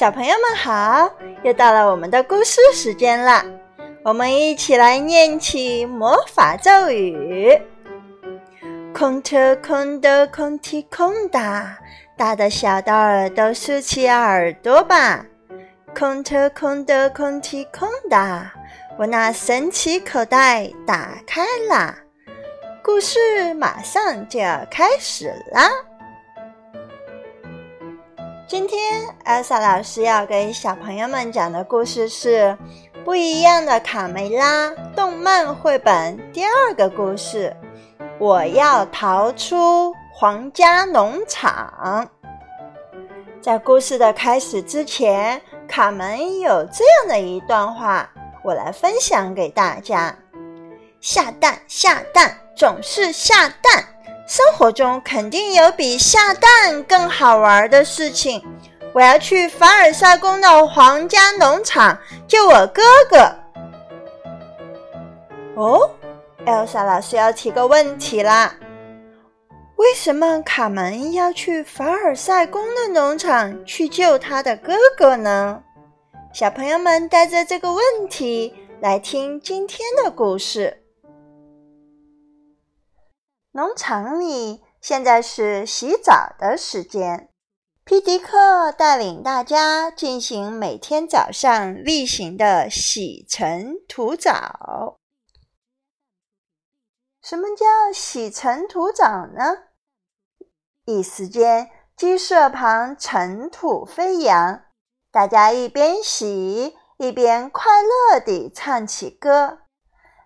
小朋友们好，又到了我们的故事时间了。我们一起来念起魔法咒语：空特空的空提空的，大的小的耳朵竖起耳朵吧。空特空的空提空的，我那神奇口袋打开啦。故事马上就要开始啦！今天艾莎老师要给小朋友们讲的故事是《不一样的卡梅拉》动漫绘本第二个故事。我要逃出皇家农场。在故事的开始之前，卡门有这样的一段话，我来分享给大家：下蛋，下蛋，总是下蛋。生活中肯定有比下蛋更好玩的事情。我要去凡尔赛宫的皇家农场救我哥哥。哦，艾莎老师要提个问题啦：为什么卡门要去凡尔赛宫的农场去救他的哥哥呢？小朋友们带着这个问题来听今天的故事。农场里现在是洗澡的时间，皮迪克带领大家进行每天早上例行的洗尘土澡。什么叫洗尘土澡呢？一时间，鸡舍旁尘土飞扬，大家一边洗一边快乐地唱起歌。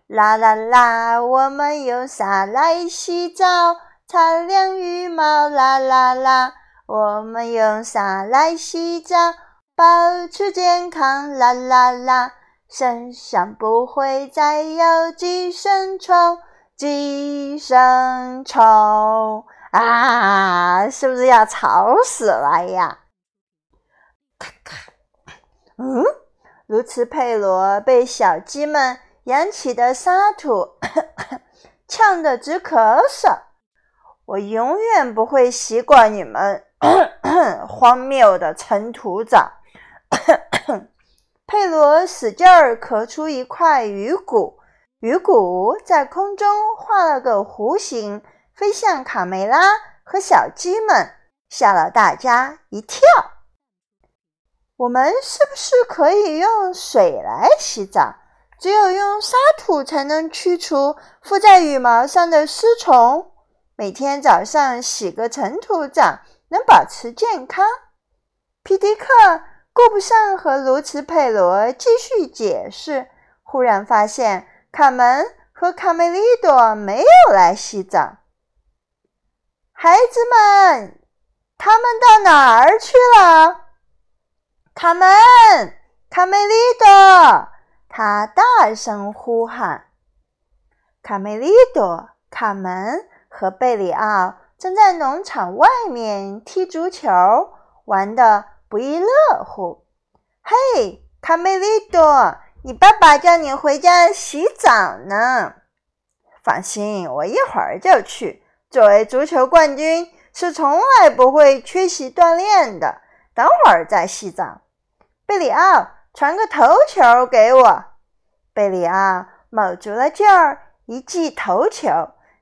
啦啦啦！我们用啥来洗澡？擦亮羽毛！啦啦啦！我们用啥来洗澡？保持健康！啦啦啦！身上不会再有寄生虫，寄生虫啊！是不是要吵死了呀？咔咔！嗯，卢茨佩罗被小鸡们。扬起的沙土，呛得直咳嗽。我永远不会习惯你们 荒谬的尘土澡。佩罗使劲儿咳出一块鱼骨，鱼骨在空中画了个弧形，飞向卡梅拉和小鸡们，吓了大家一跳。我们是不是可以用水来洗澡？只有用沙土才能驱除附在羽毛上的丝虫。每天早上洗个尘土澡，能保持健康。皮迪克顾不上和卢茨佩罗继续解释，忽然发现卡门和卡梅利多没有来洗澡。孩子们，他们到哪儿去了？卡门，卡梅利多。他大声呼喊：“卡梅利多、卡门和贝里奥正在农场外面踢足球，玩得不亦乐乎。”“嘿，卡梅利多，你爸爸叫你回家洗澡呢。”“放心，我一会儿就去。作为足球冠军，是从来不会缺席锻炼的。等会儿再洗澡。”贝里奥。传个头球给我，贝里奥卯足了劲儿一记头球，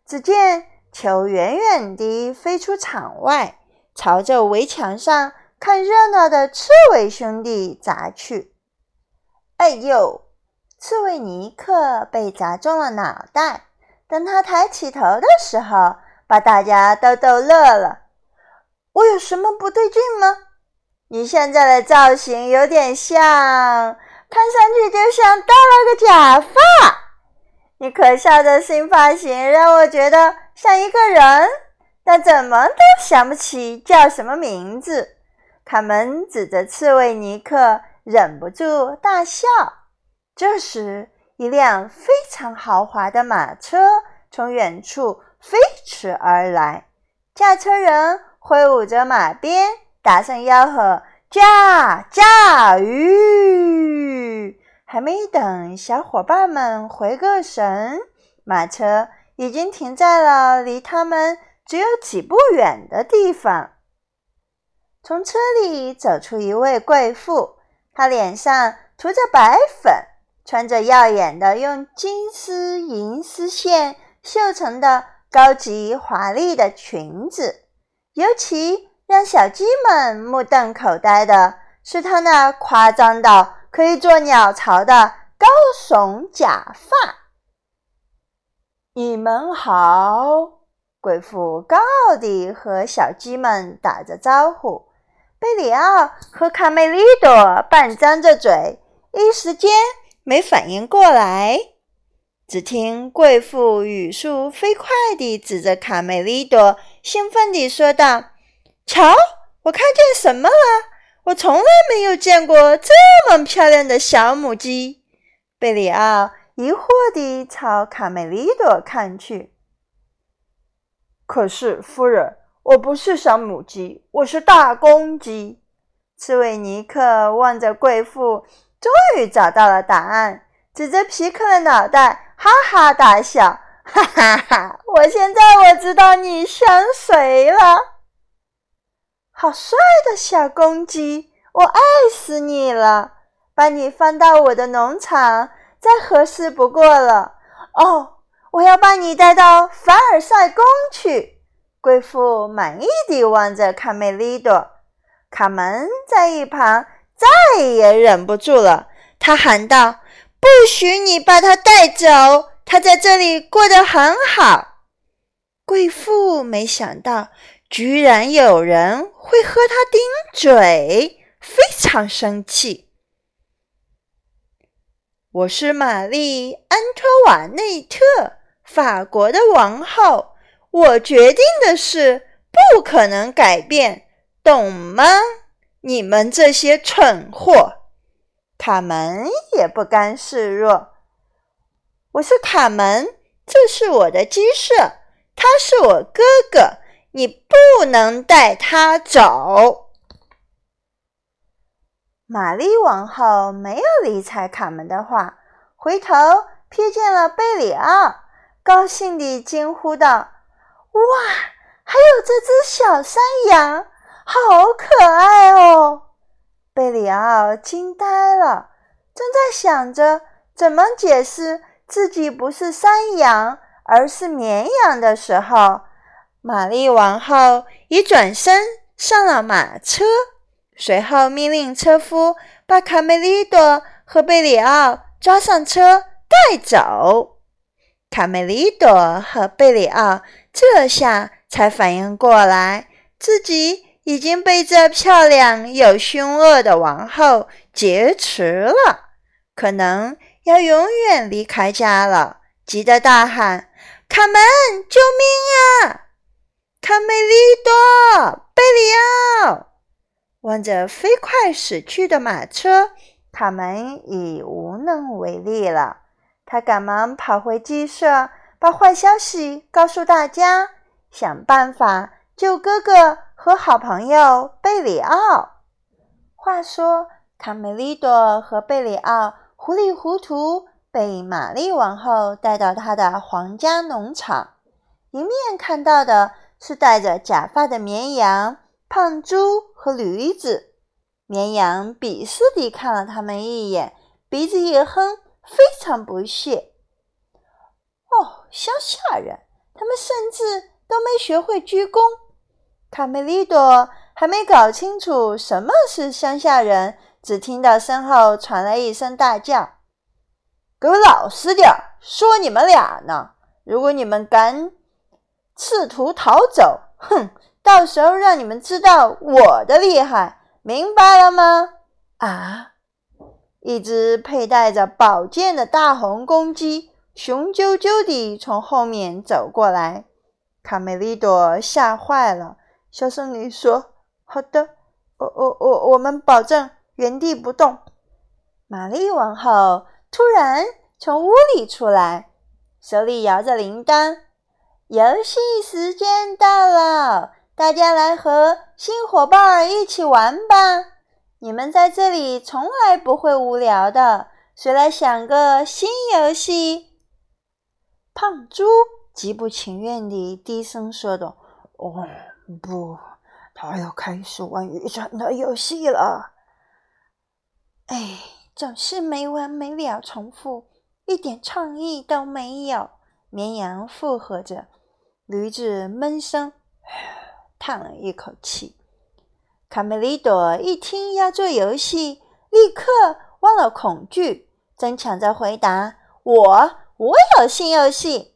只见球远远地飞出场外，朝着围墙上看热闹的刺猬兄弟砸去。哎呦！刺猬尼克被砸中了脑袋，等他抬起头的时候，把大家都逗乐了。我有什么不对劲吗？你现在的造型有点像，看上去就像戴了个假发。你可笑的新发型让我觉得像一个人，但怎么都想不起叫什么名字。卡门指着刺猬尼克，忍不住大笑。这时，一辆非常豪华的马车从远处飞驰而来，驾车人挥舞着马鞭。大声吆喝：“驾驾驭！”还没等小伙伴们回个神，马车已经停在了离他们只有几步远的地方。从车里走出一位贵妇，她脸上涂着白粉，穿着耀眼的用金丝银丝线绣成的高级华丽的裙子。尤其让小鸡们目瞪口呆的是，他那夸张到可以做鸟巢的高耸假发。你们好，贵妇高傲地和小鸡们打着招呼。贝里奥和卡梅利多半张着嘴，一时间没反应过来。只听贵妇语速飞快地指着卡梅利多，兴奋地说道：“瞧，我看见什么了？我从来没有见过这么漂亮的小母鸡。”贝里奥疑惑地朝卡梅利多看去。可是，夫人。我不是小母鸡，我是大公鸡。刺猬尼克望着贵妇，终于找到了答案，指着皮克的脑袋，哈哈大笑：“哈哈哈！我现在我知道你像谁了。好帅的小公鸡，我爱死你了！把你放到我的农场，再合适不过了。哦，我要把你带到凡尔赛宫去。”贵妇满意地望着卡梅利多，卡门在一旁再也忍不住了，他喊道：“不许你把他带走！他在这里过得很好。”贵妇没想到，居然有人会和他顶嘴，非常生气。我是玛丽·安托瓦内特，法国的王后。我决定的事不可能改变，懂吗？你们这些蠢货！卡门也不甘示弱。我是卡门，这是我的鸡舍，他是我哥哥，你不能带他走。玛丽王后没有理睬卡门的话，回头瞥见了贝里奥，高兴地惊呼道。哇，还有这只小山羊，好可爱哦！贝里奥惊呆了，正在想着怎么解释自己不是山羊，而是绵羊的时候，玛丽王后一转身上了马车，随后命令车夫把卡梅利多和贝里奥抓上车带走。卡梅利多和贝里奥。这下才反应过来，自己已经被这漂亮又凶恶的王后劫持了，可能要永远离开家了。急得大喊：“卡门，救命啊！卡梅利多，贝里奥！”望着飞快驶去的马车，卡门已无能为力了。他赶忙跑回鸡舍。把坏消息告诉大家，想办法救哥哥和好朋友贝里奥。话说，卡梅利多和贝里奥糊里糊涂被玛丽王后带到她的皇家农场，迎面看到的是戴着假发的绵羊、胖猪和驴子。绵羊鄙视地看了他们一眼，鼻子一哼，非常不屑。哦，乡下人，他们甚至都没学会鞠躬。卡梅利多还没搞清楚什么是乡下人，只听到身后传来一声大叫：“给我老实点！说你们俩呢！如果你们敢试图逃走，哼，到时候让你们知道我的厉害，明白了吗？”啊！一只佩戴着宝剑的大红公鸡。雄赳赳地从后面走过来，卡梅利多吓坏了，小声地说：“好的，我、我、我，我们保证原地不动。”玛丽王后突然从屋里出来，手里摇着铃铛：“游戏时间到了，大家来和新伙伴一起玩吧！你们在这里从来不会无聊的，谁来想个新游戏？”胖猪极不情愿地低声说道：“哦，不，他要开始玩愚蠢的游戏了。哎，总是没完没了重复，一点创意都没有。绵羊附和着，驴子闷声叹了一口气。卡梅利多一听要做游戏，立刻忘了恐惧，争抢着回答：“我，我有新游戏。”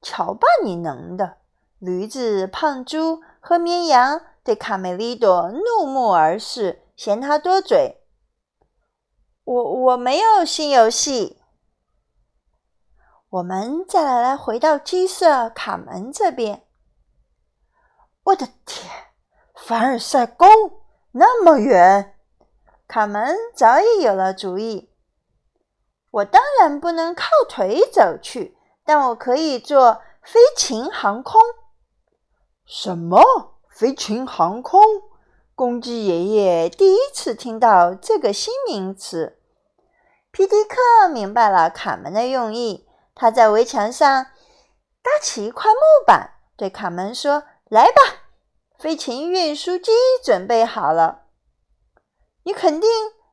瞧吧，你能的！驴子、胖猪和绵羊对卡梅利多怒目而视，嫌他多嘴。我我没有新游戏。我们再来来回到鸡舍卡门这边。我的天，凡尔赛宫那么远！卡门早已有了主意。我当然不能靠腿走去，但我可以坐飞禽航空。什么？飞禽航空？公鸡爷爷第一次听到这个新名词。皮迪克明白了卡门的用意，他在围墙上搭起一块木板，对卡门说：“来吧，飞禽运输机准备好了。你肯定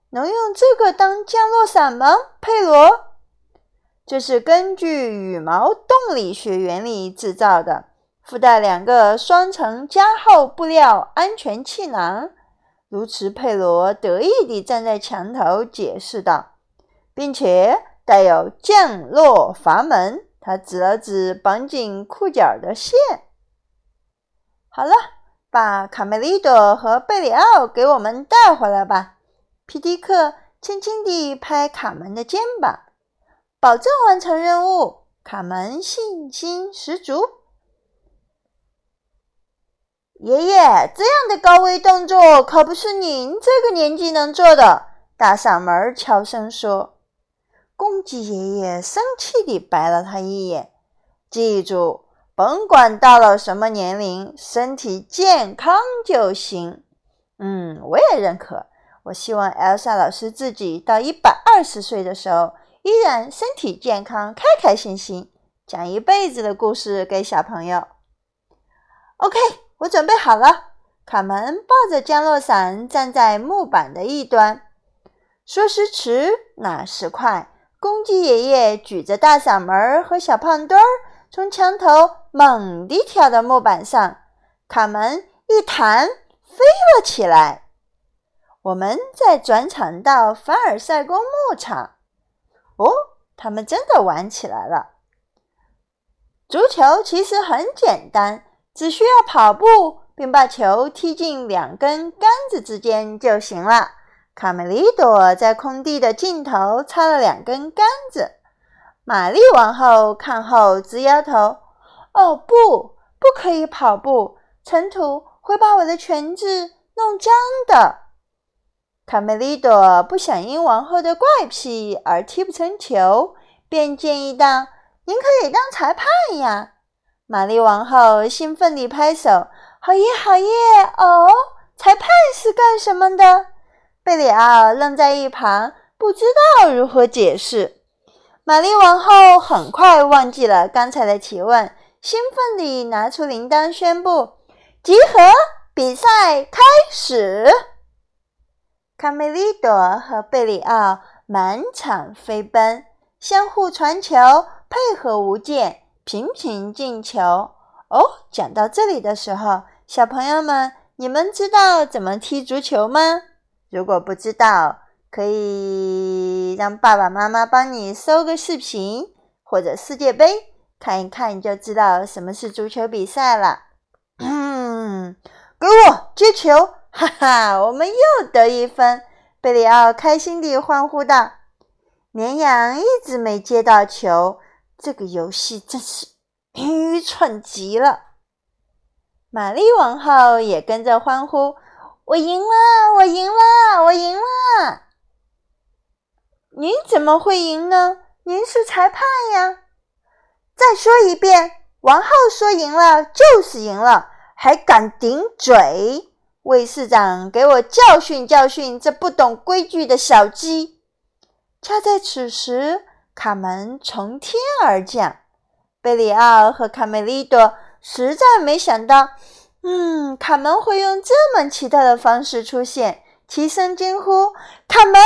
能用这个当降落伞吗，佩罗？这是根据羽毛动力学原理制造的，附带两个双层加厚布料安全气囊。”如此，佩罗得意地站在墙头解释道。并且带有降落阀门，他指了指绑紧裤脚的线。好了，把卡梅利多和贝里奥给我们带回来吧。皮迪克轻轻地拍卡门的肩膀，保证完成任务。卡门信心十足。爷爷，这样的高危动作可不是您这个年纪能做的。大嗓门悄声说。公鸡爷爷生气地白了他一眼。记住，甭管到了什么年龄，身体健康就行。嗯，我也认可。我希望艾莎老师自己到一百二十岁的时候，依然身体健康，开开心心，讲一辈子的故事给小朋友。OK，我准备好了。卡门抱着降落伞站在木板的一端。说时迟，那时快。公鸡爷爷举着大嗓门和小胖墩儿，从墙头猛地跳到木板上，卡门一弹飞了起来。我们再转场到凡尔赛宫牧场。哦，他们真的玩起来了。足球其实很简单，只需要跑步，并把球踢进两根杆子之间就行了。卡梅利多在空地的尽头插了两根杆子。玛丽王后看后直摇头：“哦，不，不可以跑步，尘土会把我的裙子弄脏的。”卡梅利多不想因王后的怪癖而踢不成球，便建议道：“您可以当裁判呀！”玛丽王后兴奋地拍手：“好耶，好耶！哦，裁判是干什么的？”贝里奥愣在一旁，不知道如何解释。玛丽王后很快忘记了刚才的提问，兴奋地拿出铃铛，宣布：“集合，比赛开始！”卡梅利多和贝里奥满场飞奔，相互传球，配合无间，频频进球。哦，讲到这里的时候，小朋友们，你们知道怎么踢足球吗？如果不知道，可以让爸爸妈妈帮你搜个视频或者世界杯看一看，就知道什么是足球比赛了。嗯给我接球！哈哈，我们又得一分！贝里奥开心地欢呼道：“绵羊一直没接到球，这个游戏真是愚蠢极了。”玛丽王后也跟着欢呼。我赢了！我赢了！我赢了！您怎么会赢呢？您是裁判呀！再说一遍，王后说赢了就是赢了，还敢顶嘴！卫士长，给我教训教训这不懂规矩的小鸡！恰在此时，卡门从天而降。贝里奥和卡梅利多实在没想到。嗯，卡门会用这么奇特的方式出现，齐声惊呼：“卡门！”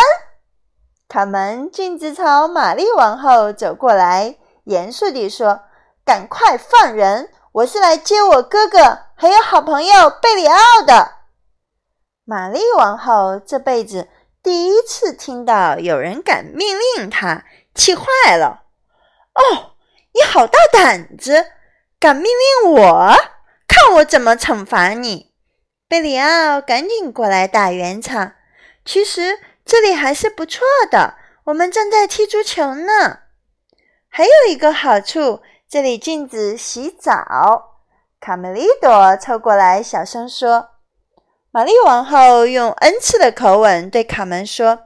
卡门径直朝玛丽王后走过来，严肃地说：“赶快放人！我是来接我哥哥还有好朋友贝里奥的。”玛丽王后这辈子第一次听到有人敢命令她，气坏了。“哦，你好大胆子，敢命令我！”看我怎么惩罚你！贝里奥赶紧过来打圆场。其实这里还是不错的，我们正在踢足球呢。还有一个好处，这里禁止洗澡。卡梅利多凑过来小声说：“玛丽王后用恩赐的口吻对卡门说：‘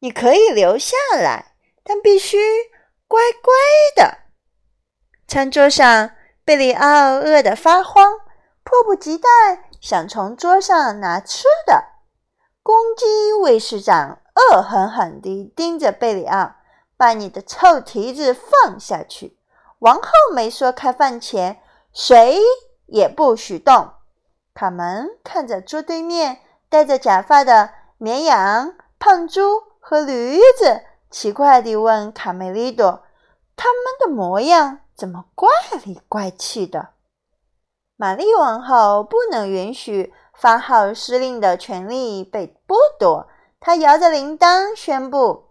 你可以留下来，但必须乖乖的。’餐桌上。”贝里奥饿得发慌，迫不及待想从桌上拿吃的。公鸡卫士长恶狠狠地盯着贝里奥：“把你的臭蹄子放下去！”王后没说开饭前谁也不许动。卡门看着桌对面戴着假发的绵羊、胖猪和驴子，奇怪地问卡梅利多：“他们的模样？”怎么怪里怪气的？玛丽王后不能允许发号施令的权利被剥夺。她摇着铃铛宣布：“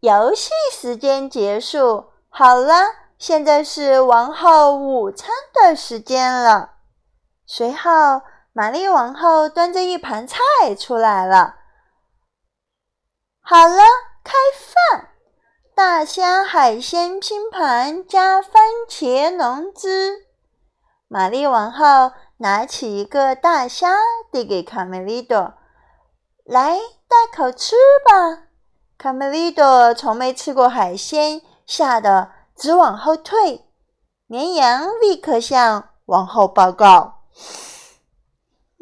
游戏时间结束。好了，现在是王后午餐的时间了。”随后，玛丽王后端着一盘菜出来了。好了，开饭。大虾海鲜拼盘加番茄浓汁。玛丽王后拿起一个大虾，递给卡梅利多：“来，大口吃吧。”卡梅利多从没吃过海鲜，吓得直往后退。绵羊立刻向王后报告：“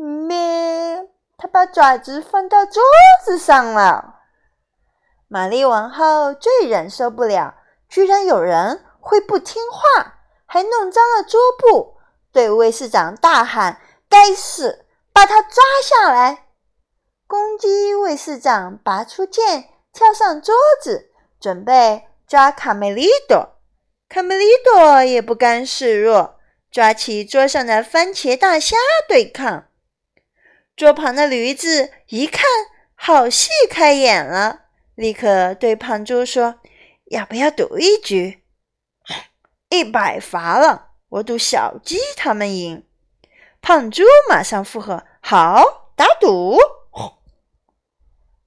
咩，他把爪子放到桌子上了。”玛丽王后最忍受不了，居然有人会不听话，还弄脏了桌布，对卫士长大喊：“该死，把他抓下来！”公鸡卫士长拔出剑，跳上桌子，准备抓卡梅利多。卡梅利多也不甘示弱，抓起桌上的番茄大虾对抗。桌旁的驴子一看，好戏开演了。立刻对胖猪说：“要不要赌一局？一百罚了，我赌小鸡他们赢。”胖猪马上附和：“好，打赌！”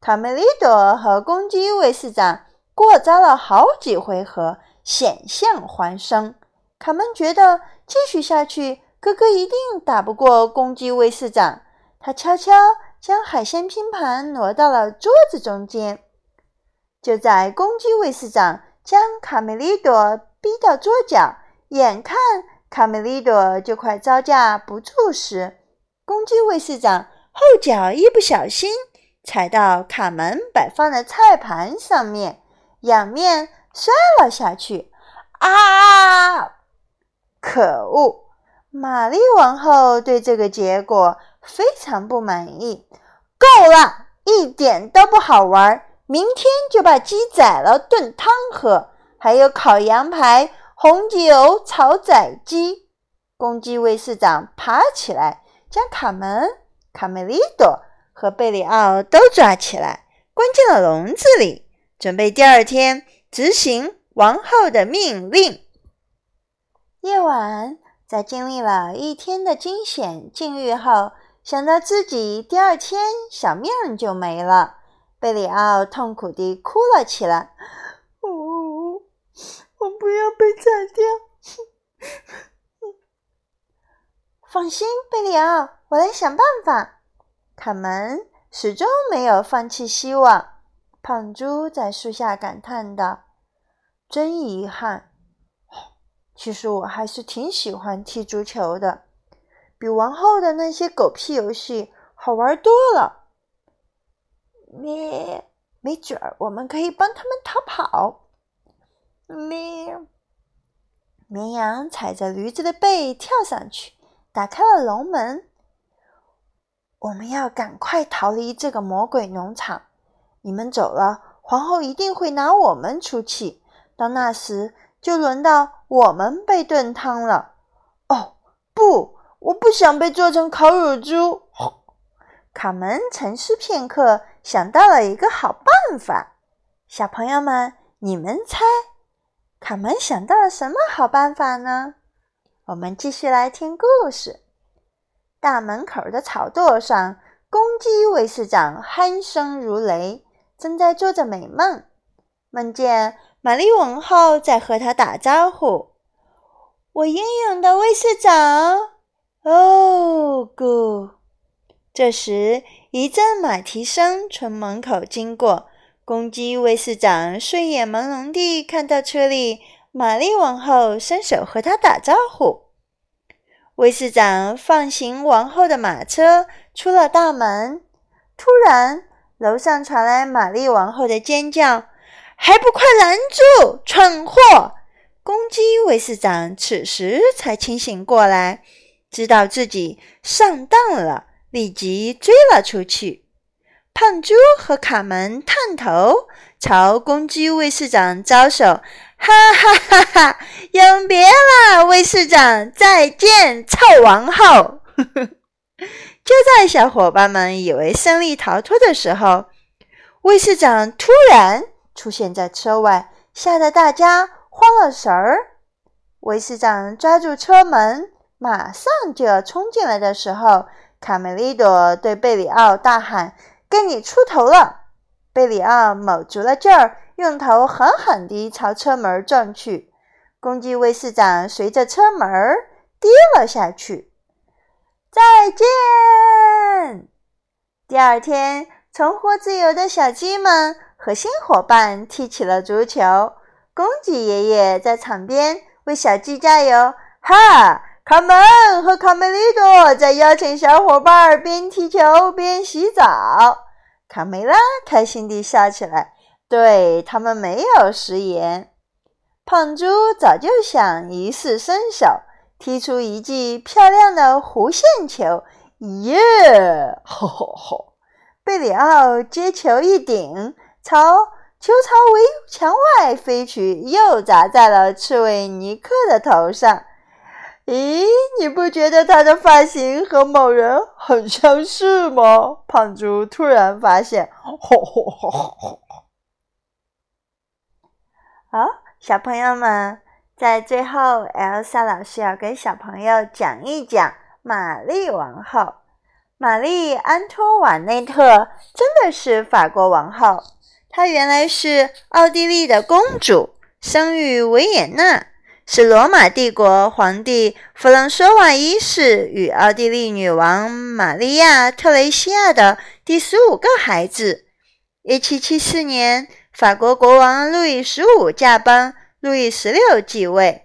卡梅利多和公鸡卫士长过招了好几回合，险象环生。卡门觉得继续下去，哥哥一定打不过公鸡卫士长。他悄悄将海鲜拼盘挪到了桌子中间。就在公鸡卫士长将卡梅利多逼到桌角，眼看卡梅利多就快招架不住时，公鸡卫士长后脚一不小心踩到卡门摆放的菜盘上面，仰面摔了下去。啊！可恶！玛丽王后对这个结果非常不满意。够了，一点都不好玩。明天就把鸡宰了炖汤喝，还有烤羊排、红酒炒仔鸡。公鸡卫士长爬起来，将卡门、卡梅利多和贝里奥都抓起来，关进了笼子里，准备第二天执行王后的命令。夜晚，在经历了一天的惊险境遇后，想到自己第二天小命就没了。贝里奥痛苦地哭了起来：“呜，我不要被宰掉！”放心，贝里奥，我来想办法。卡门始终没有放弃希望。胖猪在树下感叹道：“真遗憾。其实我还是挺喜欢踢足球的，比王后的那些狗屁游戏好玩多了。”咩，没准儿我们可以帮他们逃跑。咩，绵羊踩着驴子的背跳上去，打开了笼门。我们要赶快逃离这个魔鬼农场。你们走了，皇后一定会拿我们出气。到那时，就轮到我们被炖汤了。哦，不，我不想被做成烤乳猪。卡门沉思片刻，想到了一个好办法。小朋友们，你们猜，卡门想到了什么好办法呢？我们继续来听故事。大门口的草垛上，公鸡卫士长鼾声如雷，正在做着美梦，梦见玛丽王后在和他打招呼：“我英勇的卫士长，哦，Go！” 这时，一阵马蹄声从门口经过，公鸡卫士长睡眼朦胧地看到车里玛丽王后伸手和他打招呼。卫士长放行王后的马车出了大门，突然楼上传来玛丽王后的尖叫：“还不快拦住，蠢货！”公鸡卫士长此时才清醒过来，知道自己上当了，立即追了出去。胖猪和卡门探头朝公鸡卫士长招手。哈哈哈哈！永别了，卫士长，再见，臭王后！就在小伙伴们以为胜利逃脱的时候，卫士长突然出现在车外，吓得大家慌了神儿。卫士长抓住车门，马上就要冲进来的时候，卡梅利多对贝里奥大喊：“该你出头了！”贝里奥卯足了劲儿。用头狠狠地朝车门撞去，公鸡卫士长随着车门跌了下去。再见！第二天，重获自由的小鸡们和新伙伴踢起了足球。公鸡爷爷在场边为小鸡加油。哈！卡门和卡梅利多在邀请小伙伴边踢球边洗澡。卡梅拉开心地笑起来。对他们没有食言。胖猪早就想一试身手，踢出一记漂亮的弧线球。耶！吼吼吼！贝里奥接球一顶，朝球槽围墙外飞去，又砸在了刺猬尼克的头上。咦，你不觉得他的发型和某人很相似吗？胖猪突然发现。吼吼吼吼吼！好，小朋友们，在最后，Elsa 老师要给小朋友讲一讲玛丽王后。玛丽安托瓦内特真的是法国王后，她原来是奥地利的公主，生于维也纳，是罗马帝国皇帝弗朗索瓦一世与奥地利女王玛利亚特蕾西亚的第十五个孩子。一七七四年。法国国王路易十五驾崩，路易十六继位，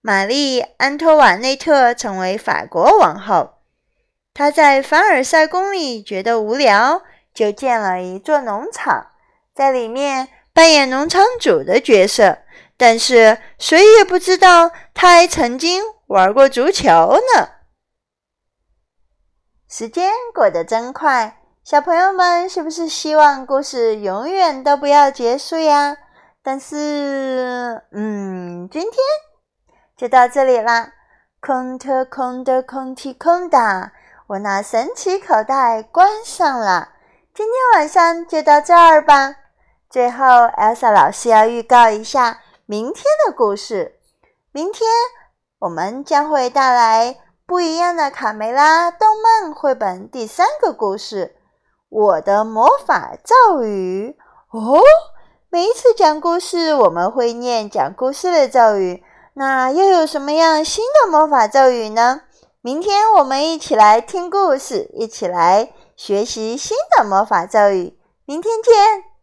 玛丽安托瓦内特成为法国王后。她在凡尔赛宫里觉得无聊，就建了一座农场，在里面扮演农场主的角色。但是谁也不知道，他还曾经玩过足球呢。时间过得真快。小朋友们是不是希望故事永远都不要结束呀？但是，嗯，今天就到这里啦。空特，空的，空提空的，我拿神奇口袋关上了。今天晚上就到这儿吧。最后，Elsa 老师要预告一下明天的故事。明天我们将会带来不一样的卡梅拉动漫绘本第三个故事。我的魔法咒语哦！每一次讲故事，我们会念讲故事的咒语。那又有什么样新的魔法咒语呢？明天我们一起来听故事，一起来学习新的魔法咒语。明天见。